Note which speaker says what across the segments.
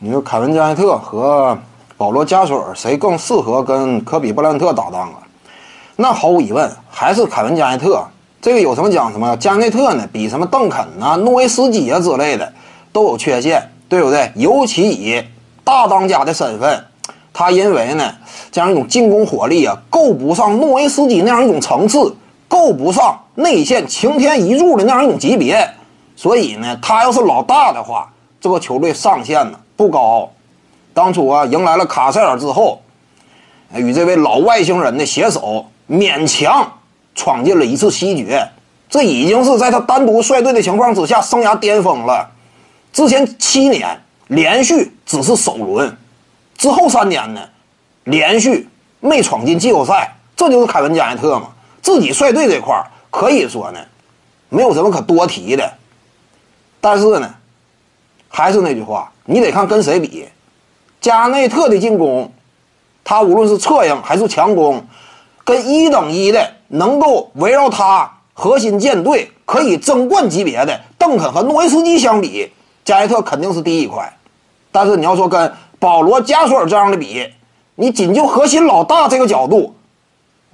Speaker 1: 你说凯文加内特和保罗加索尔谁更适合跟科比布莱恩特搭档啊？那毫无疑问还是凯文加内特。这个有什么讲什么？加内特呢，比什么邓肯呐、诺维斯基啊之类的都有缺陷，对不对？尤其以大当家的身份，他因为呢这样一种进攻火力啊，够不上诺维斯基那样一种层次，够不上内线擎天一柱的那样一种级别，所以呢，他要是老大的话，这个球队上限呢不高。当初啊，迎来了卡塞尔之后，与这位老外星人的携手，勉强。闯进了一次西决，这已经是在他单独率队的情况之下生涯巅峰了。之前七年连续只是首轮，之后三年呢，连续没闯进季后赛，这就是凯文加内特嘛。自己率队这块可以说呢，没有什么可多提的。但是呢，还是那句话，你得看跟谁比。加内特的进攻，他无论是策应还是强攻，跟一等一的。能够围绕他核心舰队可以争冠级别的邓肯和诺维斯基相比，加内特肯定是第一块。但是你要说跟保罗加索尔这样的比，你仅就核心老大这个角度，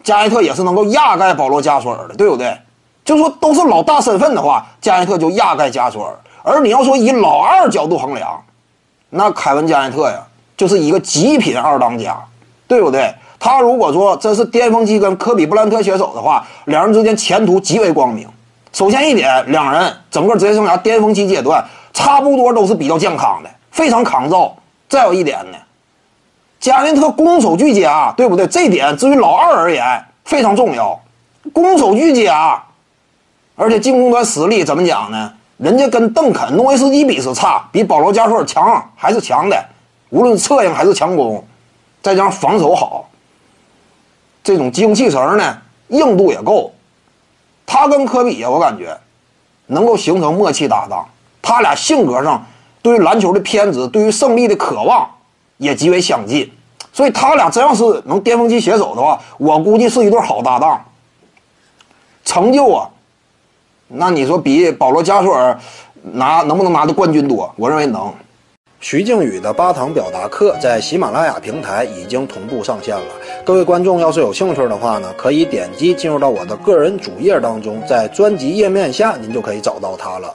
Speaker 1: 加内特也是能够压盖保罗加索尔的，对不对？就说都是老大身份的话，加内特就压盖加索尔。而你要说以老二角度衡量，那凯文加内特呀，就是一个极品二当家，对不对？他如果说真是巅峰期跟科比布兰特携手的话，两人之间前途极为光明。首先一点，两人整个职业生涯巅峰期阶段差不多都是比较健康的，非常抗造。再有一点呢，加内特攻守俱佳，对不对？这点至于老二而言非常重要，攻守俱佳，而且进攻端实力怎么讲呢？人家跟邓肯、诺维斯基比是差，比保罗加索尔强还是强的，无论策应还是强攻，再加上防守好。这种精气神呢，硬度也够。他跟科比呀，我感觉能够形成默契搭档。他俩性格上对于篮球的偏执，对于胜利的渴望也极为相近。所以他俩真要是能巅峰期携手的话，我估计是一对好搭档。成就啊，那你说比保罗加索尔拿能不能拿的冠军多？我认为能。徐静宇的八堂表达课在喜马拉雅平台已经同步上线了。各位观众要是有兴趣的话呢，可以点击进入到我的个人主页当中，在专辑页面下您就可以找到它了。